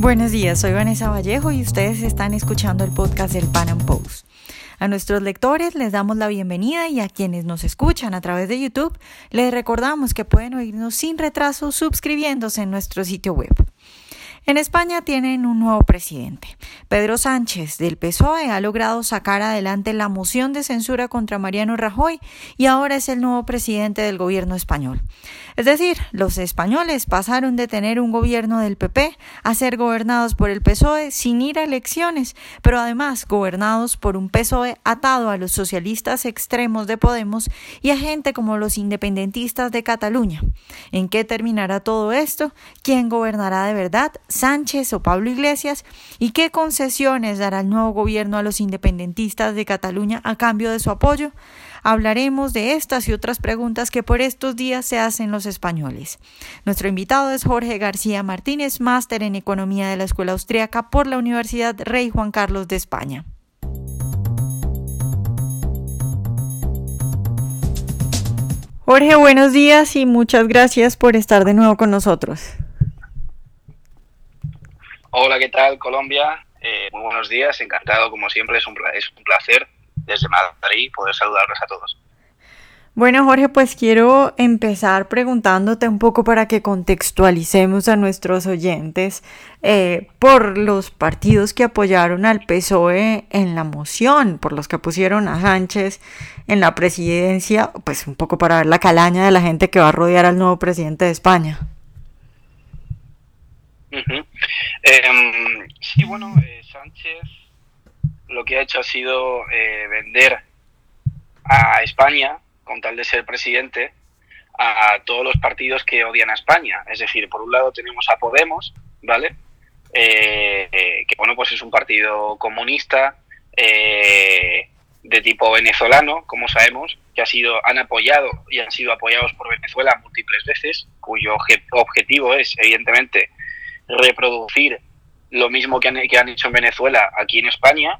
Buenos días, soy Vanessa Vallejo y ustedes están escuchando el podcast del Pan Am Post. A nuestros lectores les damos la bienvenida y a quienes nos escuchan a través de YouTube les recordamos que pueden oírnos sin retraso suscribiéndose en nuestro sitio web. En España tienen un nuevo presidente. Pedro Sánchez del PSOE ha logrado sacar adelante la moción de censura contra Mariano Rajoy y ahora es el nuevo presidente del gobierno español. Es decir, los españoles pasaron de tener un gobierno del PP a ser gobernados por el PSOE sin ir a elecciones, pero además gobernados por un PSOE atado a los socialistas extremos de Podemos y a gente como los independentistas de Cataluña. ¿En qué terminará todo esto? ¿Quién gobernará de verdad? Sánchez o Pablo Iglesias y qué concesiones dará el nuevo gobierno a los independentistas de Cataluña a cambio de su apoyo. Hablaremos de estas y otras preguntas que por estos días se hacen los españoles. Nuestro invitado es Jorge García Martínez, máster en Economía de la Escuela Austriaca por la Universidad Rey Juan Carlos de España. Jorge, buenos días y muchas gracias por estar de nuevo con nosotros. Hola, ¿qué tal Colombia? Eh, muy buenos días, encantado como siempre, es un, placer desde Madrid poder saludarlos a todos. Bueno, Jorge, pues quiero empezar preguntándote un poco para que contextualicemos a nuestros oyentes eh, por los partidos que apoyaron al PSOE en la moción, por los que pusieron a Sánchez en la presidencia, pues un poco para ver la calaña de la gente que va a rodear al nuevo presidente de España. Em, sí, bueno, eh, Sánchez lo que ha hecho ha sido eh, vender a España, con tal de ser presidente, a todos los partidos que odian a España. Es decir, por un lado tenemos a Podemos, ¿vale? Eh, que bueno, pues es un partido comunista de tipo venezolano, como sabemos, que ha sido, han apoyado y han sido apoyados por Venezuela múltiples veces, cuyo objetivo es, evidentemente, reproducir lo mismo que han, que han hecho en Venezuela aquí en España.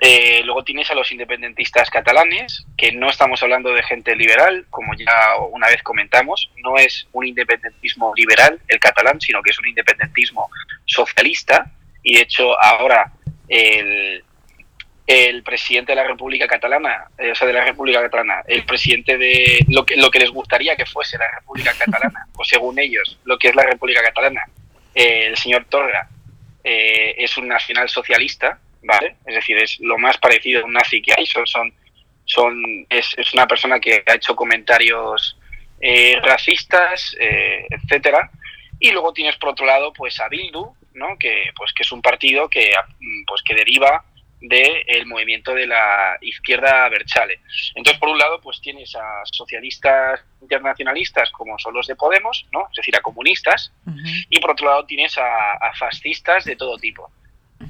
Eh, luego tienes a los independentistas catalanes, que no estamos hablando de gente liberal, como ya una vez comentamos, no es un independentismo liberal el catalán, sino que es un independentismo socialista, y de hecho ahora el, el presidente de la República Catalana, eh, o sea, de la República Catalana, el presidente de lo que, lo que les gustaría que fuese la República Catalana, o según ellos, lo que es la República Catalana, eh, el señor Torra eh, es un nacional socialista, ¿vale? Es decir, es lo más parecido a un nazi que hay. Son, son, es, una persona que ha hecho comentarios eh, racistas, etcétera. Y luego tienes por otro lado, pues a Bildu, ¿no? Que, pues, que es un partido que, pues, que deriva del movimiento de la izquierda Berchale. Entonces, por un lado, pues tienes a socialistas internacionalistas como son los de Podemos, ¿no? es decir, a comunistas, y por otro lado tienes a, fascistas de todo tipo.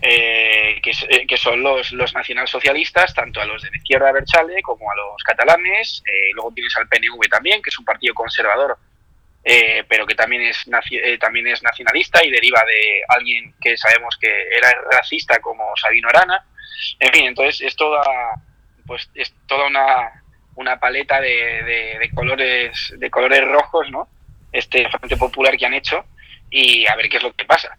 Eh, eh, que, son los, los nacionalsocialistas, tanto a los de la izquierda Berchale como a los catalanes. Eh, luego tienes al PNV también, que es un partido conservador, pero que también es, también es nacionalista y deriva de alguien que sabemos que era racista como Sabino Arana. En fin, entonces es toda, pues, es toda una, una paleta de, de, colores de colores rojos, ¿no? Este Frente Popular que han hecho y a ver qué es lo que pasa.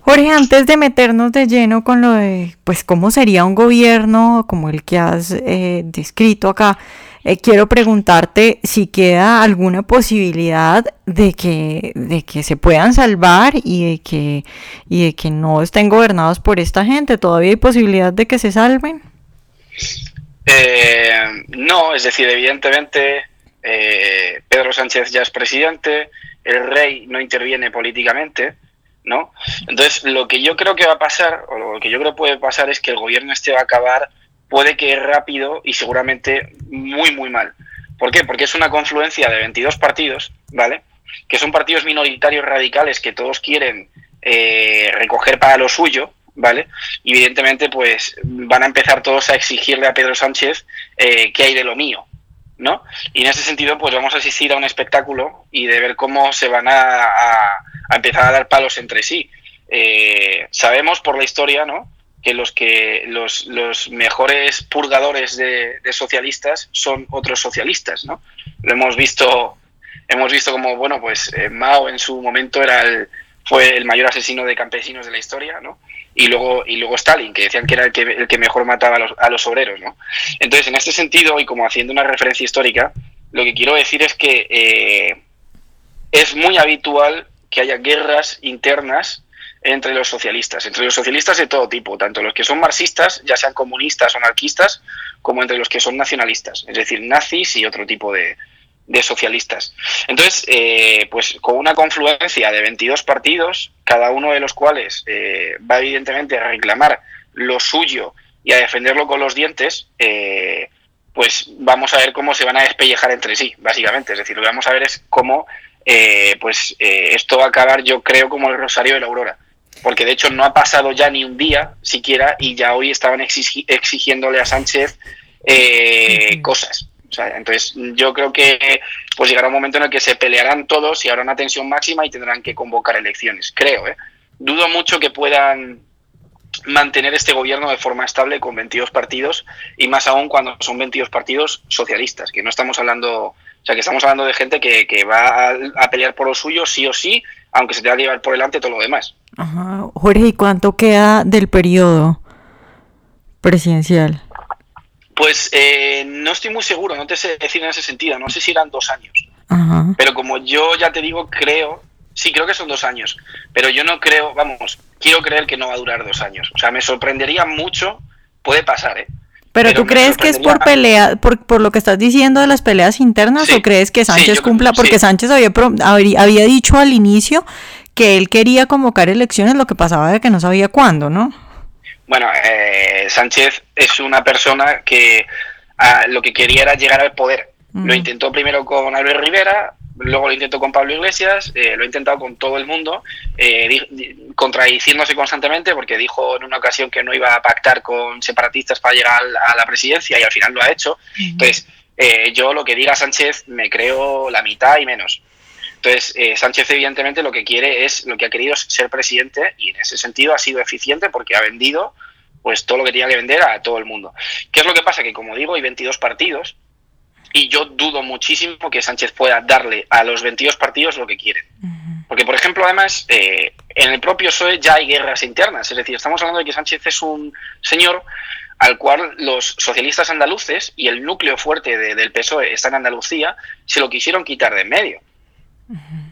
Jorge, antes de meternos de lleno con lo de, pues, cómo sería un gobierno como el que has eh, descrito acá, eh, quiero preguntarte si queda alguna posibilidad de que, de que se puedan salvar y de que, y de que no estén gobernados por esta gente. ¿Todavía hay posibilidad de que se salven? Eh, no, es decir, evidentemente eh, Pedro Sánchez ya es presidente, el rey no interviene políticamente, ¿no? Entonces, lo que yo creo que va a pasar, o lo que yo creo puede pasar es que el gobierno este va a acabar puede que rápido y seguramente muy, muy mal. ¿Por qué? Porque es una confluencia de 22 partidos, ¿vale? Que son partidos minoritarios radicales que todos quieren eh, recoger para lo suyo, ¿vale? Y evidentemente, pues van a empezar todos a exigirle a Pedro Sánchez eh, que hay de lo mío, ¿no? Y en ese sentido, pues vamos a asistir a un espectáculo y de ver cómo se van a, a, empezar a dar palos entre sí. Eh, sabemos por la historia, ¿no? Que los que los, los mejores purgadores de, socialistas son otros socialistas, ¿no? Lo hemos visto, hemos visto como, bueno, pues eh, Mao en su momento era el, fue el mayor asesino de campesinos de la historia, ¿no? Y luego, y luego Stalin, que decían que era el que, el que mejor mataba a los, a los obreros, ¿no? Entonces, en este sentido, y como haciendo una referencia histórica, lo que quiero decir es que eh, es muy habitual que haya guerras internas entre los socialistas, entre los socialistas de todo tipo, tanto los que son marxistas, ya sean comunistas o anarquistas, como entre los que son nacionalistas, es decir, nazis y otro tipo de, socialistas. Entonces, eh, pues con una confluencia de 22 partidos, cada uno de los cuales eh, va evidentemente a reclamar lo suyo y a defenderlo con los dientes, eh, pues vamos a ver cómo se van a despellejar entre sí, básicamente. Es decir, lo que vamos a ver es cómo pues esto va a acabar, yo creo, como el Rosario de la Aurora porque de hecho no ha pasado ya ni un día siquiera y ya hoy estaban exigiéndole a Sánchez eh, cosas. entonces yo creo que pues llegará un momento en el que se pelearán todos y habrá una tensión máxima y tendrán que convocar elecciones, creo. ¿eh? Dudo mucho que puedan mantener este gobierno de forma estable con 22 partidos y más aún cuando son 22 partidos socialistas, que no estamos hablando, o sea, que estamos hablando de gente que, que va a, pelear por lo suyo sí o sí, aunque se tenga que llevar por delante todo lo demás. Ajá. Jorge, ¿y cuánto queda del periodo presidencial? Pues eh, no estoy muy seguro, no te sé decir en ese sentido, no sé si eran dos años. Pero como yo ya te digo, creo, sí, creo que son dos años, pero yo no creo, vamos, quiero creer que no va a durar dos años. O sea, me sorprendería mucho, puede pasar, ¿eh? Pero, tú crees que es por pelea, por, por, lo que estás diciendo de las peleas internas o crees que Sánchez cumpla? Porque Sánchez había, había dicho al inicio que él quería convocar elecciones, lo que pasaba de que no sabía cuándo, ¿no? Bueno, eh, Sánchez es una persona que ah, lo que quería era llegar al poder. Lo intentó primero con Albert Rivera, luego lo intentó con Pablo Iglesias, eh, lo ha intentado con todo el mundo, eh, contradiciéndose constantemente porque dijo en una ocasión que no iba a pactar con separatistas para llegar a la presidencia y al final lo ha hecho. Entonces, eh, yo lo que diga Sánchez me creo la mitad y menos. Entonces, Sánchez evidentemente lo que quiere es, lo que ha querido es ser presidente y en ese sentido ha sido eficiente porque ha vendido pues todo lo que tenía que vender a todo el mundo. ¿Qué es lo que pasa? Que como digo, hay 22 partidos y yo dudo muchísimo que Sánchez pueda darle a los 22 partidos lo que quieren. Porque, por ejemplo, además, eh, en el propio PSOE ya hay guerras internas. Es decir, estamos hablando de que Sánchez es un señor al cual los socialistas andaluces y el núcleo fuerte del PSOE está en Andalucía, se lo quisieron quitar de en medio.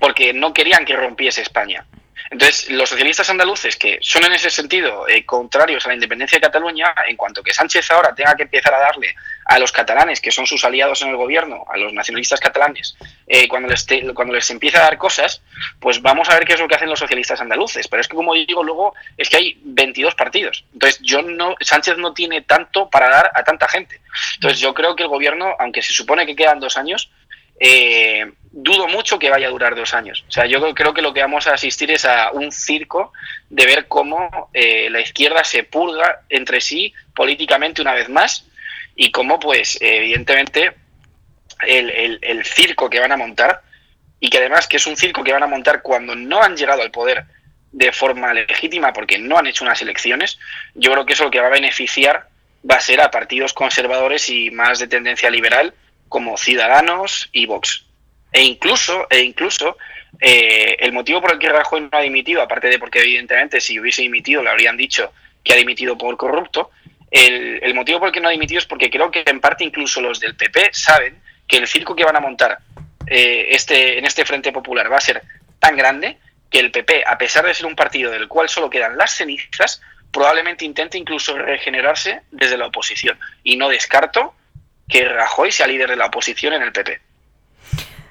Porque no querían que rompiese España. Entonces, los socialistas andaluces, que son en ese sentido eh, contrarios a la independencia de Cataluña, en cuanto que Sánchez ahora tenga que empezar a darle a los catalanes, que son sus aliados en el gobierno, a los nacionalistas catalanes, eh, cuando, les cuando les empieza a dar cosas, pues vamos a ver qué es lo que hacen los socialistas andaluces. Pero es que, como digo, luego es que hay 22 partidos. Entonces, yo no, Sánchez no tiene tanto para dar a tanta gente. Entonces, yo creo que el gobierno, aunque se supone que quedan dos años, eh, dudo mucho que vaya a durar dos años. O sea, yo creo que lo que vamos a asistir es a un circo de ver cómo eh, la izquierda se purga entre sí políticamente una vez más y cómo, pues, evidentemente, el, el, circo que van a montar y que además que es un circo que van a montar cuando no han llegado al poder de forma legítima porque no han hecho unas elecciones, yo creo que eso lo que va a beneficiar va a ser a partidos conservadores y más de tendencia liberal como Ciudadanos y Vox. E incluso, e incluso eh, el motivo por el que Rajoy no ha dimitido, aparte de porque evidentemente si hubiese dimitido le habrían dicho que ha dimitido por corrupto, el, motivo por el que no ha dimitido es porque creo que en parte incluso los del PP saben que el circo que van a montar eh, este, en este Frente Popular va a ser tan grande que el PP, a pesar de ser un partido del cual solo quedan las cenizas, probablemente intente incluso regenerarse desde la oposición. Y no descarto que Rajoy sea líder de la oposición en el PP.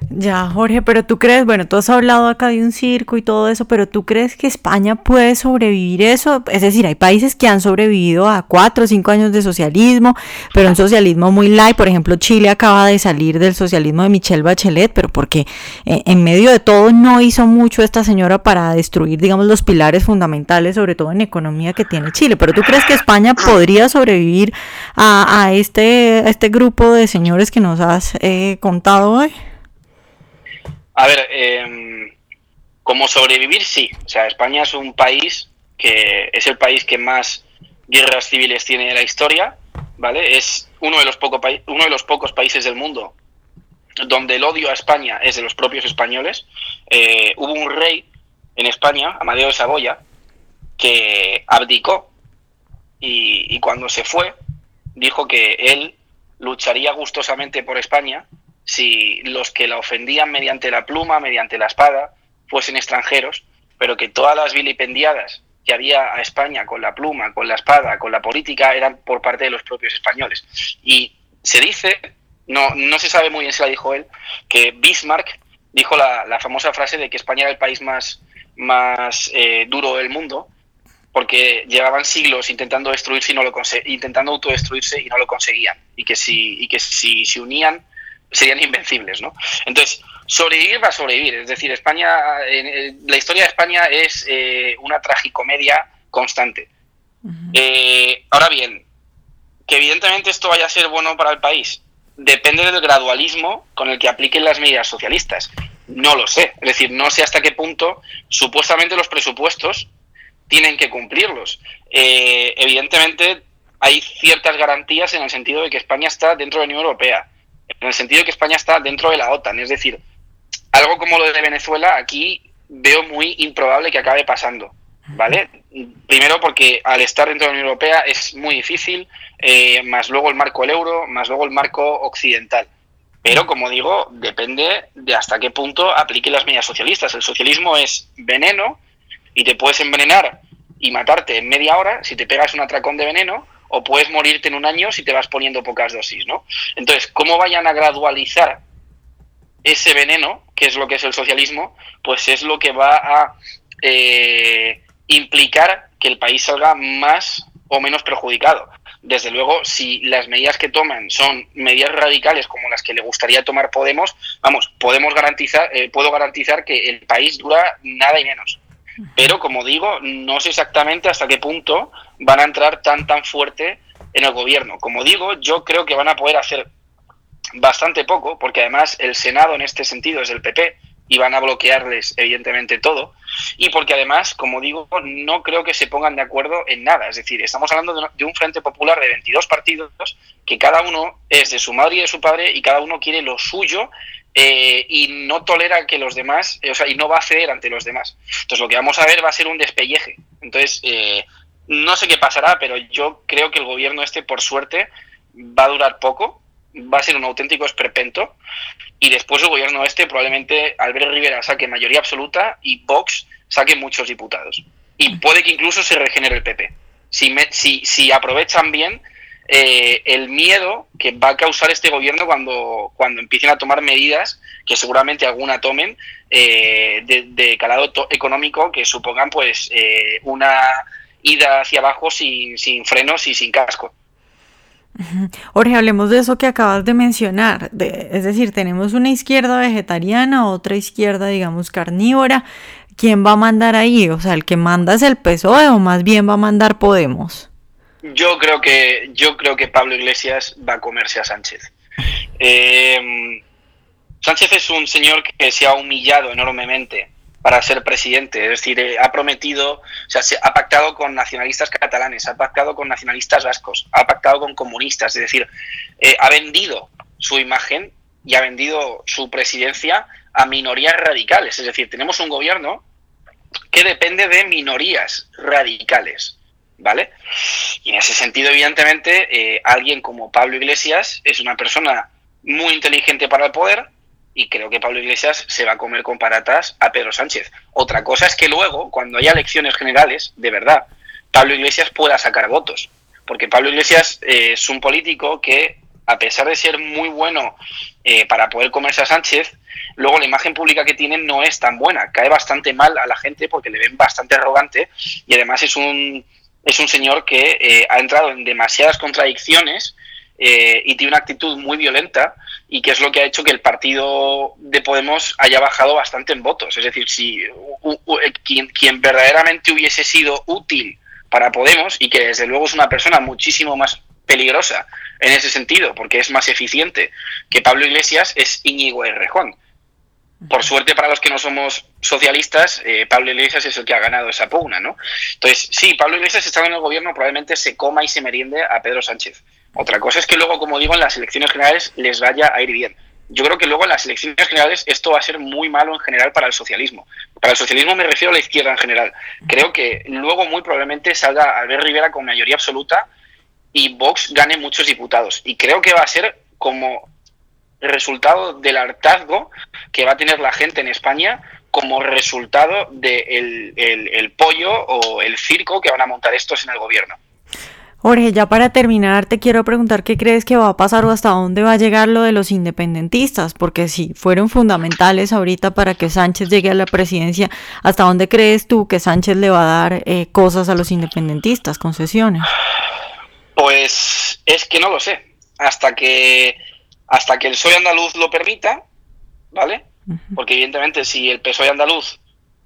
Ya, Jorge, pero tú crees, bueno, tú has hablado acá de un circo y todo eso, pero tú crees que España puede sobrevivir eso? Es decir, hay países que han sobrevivido a cuatro o cinco años de socialismo, pero un socialismo muy light. Por ejemplo, Chile acaba de salir del socialismo de Michelle Bachelet, pero porque eh, en medio de todo no hizo mucho esta señora para destruir, digamos, los pilares fundamentales, sobre todo en economía que tiene Chile. Pero tú crees que España podría sobrevivir a, este, este grupo de señores que nos has eh, contado hoy? A ver, eh, como sobrevivir, sí. O sea, España es un país que es el país que más guerras civiles tiene en la historia, ¿vale? Es uno de los, poco uno de los pocos países del mundo donde el odio a España es de los propios españoles. Eh, hubo un rey en España, Amadeo de Saboya, que abdicó y, y cuando se fue dijo que él lucharía gustosamente por España si los que la ofendían mediante la pluma, mediante la espada, fuesen extranjeros, pero que todas las vilipendiadas que había a España con la pluma, con la espada, con la política, eran por parte de los propios españoles. Y se dice, no, no se sabe muy bien si la dijo él, que Bismarck dijo la, la famosa frase de que España era el país más, más eh, duro del mundo, porque llevaban siglos intentando destruirse y no lo intentando autodestruirse y no lo conseguían. Y que si, y que si se unían serían invencibles, ¿no? Entonces, sobrevivir va a sobrevivir. Es decir, España, la historia de España es eh, una tragicomedia constante. Eh, ahora bien, que evidentemente esto vaya a ser bueno para el país, depende del gradualismo con el que apliquen las medidas socialistas. No lo sé. Es decir, no sé hasta qué punto supuestamente los presupuestos tienen que cumplirlos. Eh, evidentemente hay ciertas garantías en el sentido de que España está dentro de la Unión Europea, en el sentido que España está dentro de la OTAN. Es decir, algo como lo de Venezuela aquí veo muy improbable que acabe pasando. ¿Vale? Primero porque al estar dentro de la Unión Europea es muy difícil, eh, más luego el marco del euro, más luego el marco occidental. Pero, como digo, depende de hasta qué punto aplique las medidas socialistas. El socialismo es veneno y te puedes envenenar y matarte en media hora si te pegas un atracón de veneno o puedes morirte en un año si te vas poniendo pocas dosis, ¿no? Entonces, ¿cómo vayan a gradualizar ese veneno, que es lo que es el socialismo? Pues es lo que va a eh, implicar que el país salga más o menos perjudicado. Desde luego, si las medidas que toman son medidas radicales como las que le gustaría tomar Podemos, vamos, podemos garantizar, eh, puedo garantizar que el país dura nada y menos. Pero como digo, no sé exactamente hasta qué punto van a entrar tan tan fuerte en el gobierno. Como digo, yo creo que van a poder hacer bastante poco, porque además el Senado en este sentido es del PP y van a bloquearles evidentemente todo, y porque además, como digo, no creo que se pongan de acuerdo en nada. Es decir, estamos hablando de un Frente Popular de 22 partidos que cada uno es de su madre y de su padre y cada uno quiere lo suyo eh, y no tolera que los demás, eh, o sea, y no va a ceder ante los demás. Entonces lo que vamos a ver va a ser un despelleje. Entonces, eh, no sé qué pasará, pero yo creo que el gobierno este, por suerte, va a durar poco, va a ser un auténtico esperpento, y después el gobierno este probablemente Albert Rivera saque mayoría absoluta y Vox saque muchos diputados. Y puede que incluso se regenere el PP. Si, si, si aprovechan bien eh, el miedo que va a causar este gobierno cuando, cuando empiecen a tomar medidas, que seguramente alguna tomen, eh, de, calado económico, que supongan pues eh, una ida hacia abajo sin, sin frenos y sin casco. Jorge, hablemos de eso que acabas de mencionar. es decir, tenemos una izquierda vegetariana, otra izquierda, digamos, carnívora. ¿Quién va a mandar ahí? O sea, ¿el que manda es el PSOE o más bien va a mandar Podemos? Yo creo que, yo creo que Pablo Iglesias va a comerse a Sánchez. Eh, Sánchez es un señor que se ha humillado enormemente para ser presidente, es decir, eh, ha prometido, o sea, se ha pactado con nacionalistas catalanes, ha pactado con nacionalistas vascos, ha pactado con comunistas, es decir, eh, ha vendido su imagen y ha vendido su presidencia a minorías radicales, es decir, tenemos un gobierno que depende de minorías radicales. ¿Vale? Y en ese sentido, evidentemente, eh, alguien como Pablo Iglesias es una persona muy inteligente para el poder y creo que Pablo Iglesias se va a comer con paratas a Pedro Sánchez. Otra cosa es que luego, cuando haya elecciones generales, de verdad, Pablo Iglesias pueda sacar votos. Porque Pablo Iglesias eh, es un político que, a pesar de ser muy bueno eh, para poder comerse a Sánchez, luego la imagen pública que tiene no es tan buena. Cae bastante mal a la gente porque le ven bastante arrogante y además es un es un señor que eh, ha entrado en demasiadas contradicciones eh, y tiene una actitud muy violenta y que es lo que ha hecho que el partido de Podemos haya bajado bastante en votos. Es decir, si quien, quien verdaderamente hubiese sido útil para Podemos y que desde luego es una persona muchísimo más peligrosa en ese sentido, porque es más eficiente que Pablo Iglesias, es Íñigo Errejón. Por suerte para los que no somos socialistas, eh, Pablo Iglesias es el que ha ganado esa pugna, ¿no? Entonces, sí, Pablo Iglesias estando en el gobierno probablemente se coma y se meriende a Pedro Sánchez. Otra cosa es que luego, como digo, en las elecciones generales les vaya a ir bien. yo creo que luego en las elecciones generales esto va a ser muy malo en general para el socialismo. Para el socialismo me refiero a la izquierda en general. Creo que luego muy probablemente salga Albert Rivera con mayoría absoluta y Vox gane muchos diputados. Y creo que va a ser como resultado del hartazgo que va a tener la gente en España como resultado del el pollo o el circo que van a montar estos en el gobierno. Jorge, ya para terminar, te quiero preguntar qué crees que va a pasar o hasta dónde va a llegar lo de los independentistas, porque si fueron fundamentales ahorita para que Sánchez llegue a la presidencia, ¿hasta dónde crees tú que Sánchez le va a dar eh, cosas a los independentistas, concesiones? Pues es que no lo sé. Hasta que hasta que el PSOE andaluz lo permita, ¿vale? Porque evidentemente si el PSOE andaluz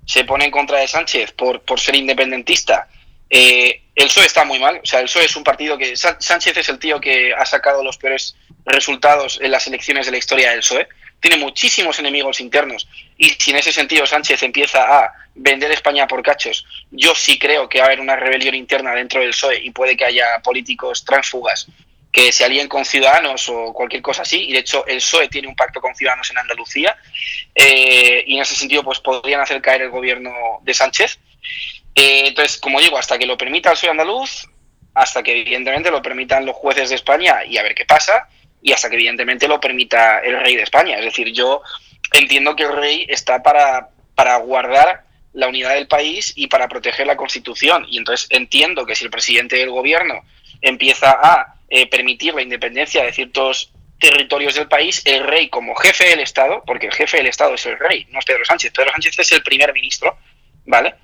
se pone en contra de Sánchez por, por ser independentista, eh, el PSOE está muy mal. O sea, el PSOE es un partido que. Sánchez es el tío que ha sacado los peores resultados en las elecciones de la historia del PSOE. Tiene muchísimos enemigos internos. Y si en ese sentido Sánchez empieza a vender España por cachos, yo sí creo que va a haber una rebelión interna dentro del PSOE y puede que haya políticos transfugas que se alíen con Ciudadanos o cualquier cosa así. Y de hecho, el PSOE tiene un pacto con Ciudadanos en Andalucía. Eh, y en ese sentido, pues podrían hacer caer el gobierno de Sánchez. Eh, entonces, como digo, hasta que lo permita el soy andaluz, hasta que evidentemente lo permitan los jueces de España y a ver qué pasa, y hasta que evidentemente lo permita el rey de España. Es decir, yo entiendo que el rey está para, para guardar la unidad del país y para proteger la Constitución. Y entonces entiendo que si el presidente del gobierno empieza a eh, permitir la independencia de ciertos territorios del país, el rey como jefe del Estado, porque el jefe del Estado es el rey, no es Pedro Sánchez, Pedro Sánchez es el primer ministro, ¿vale?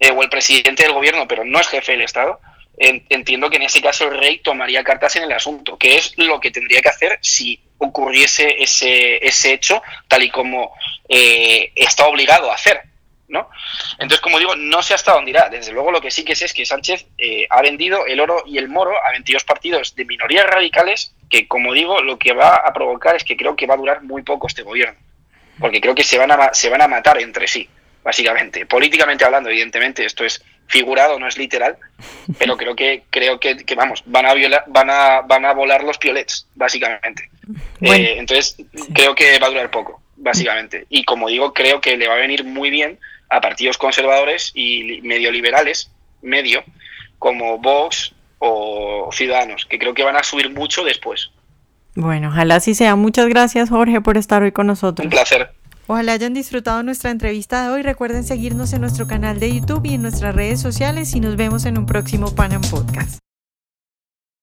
Eh, o el presidente del gobierno, pero no es jefe del Estado, entiendo que en ese caso el rey tomaría cartas en el asunto, que es lo que tendría que hacer si ocurriese ese, ese hecho tal y como eh, está obligado a hacer. ¿No? Entonces, como digo, no sé hasta dónde irá. Desde luego, lo que sí que sé es que Sánchez eh, ha vendido el oro y el moro a 22 partidos de minorías radicales, que, como digo, lo que va a provocar es que creo que va a durar muy poco este gobierno, porque creo que se van a, se van a matar entre sí básicamente. Políticamente hablando, evidentemente, esto es figurado, no es literal, pero creo que creo que, vamos, van a violar, van a van a volar los piolets, básicamente. Eh, entonces, creo que va a durar poco, básicamente. Y como digo, creo que le va a venir muy bien a partidos conservadores y medio liberales, medio, como Vox o Ciudadanos, que creo que van a subir mucho después. Bueno, ojalá así sea. Muchas gracias, Jorge, por estar hoy con nosotros. Un placer. Ojalá hayan disfrutado nuestra entrevista de hoy. Recuerden seguirnos en nuestro canal de YouTube y en nuestras redes sociales y nos vemos en un próximo Panam Podcast.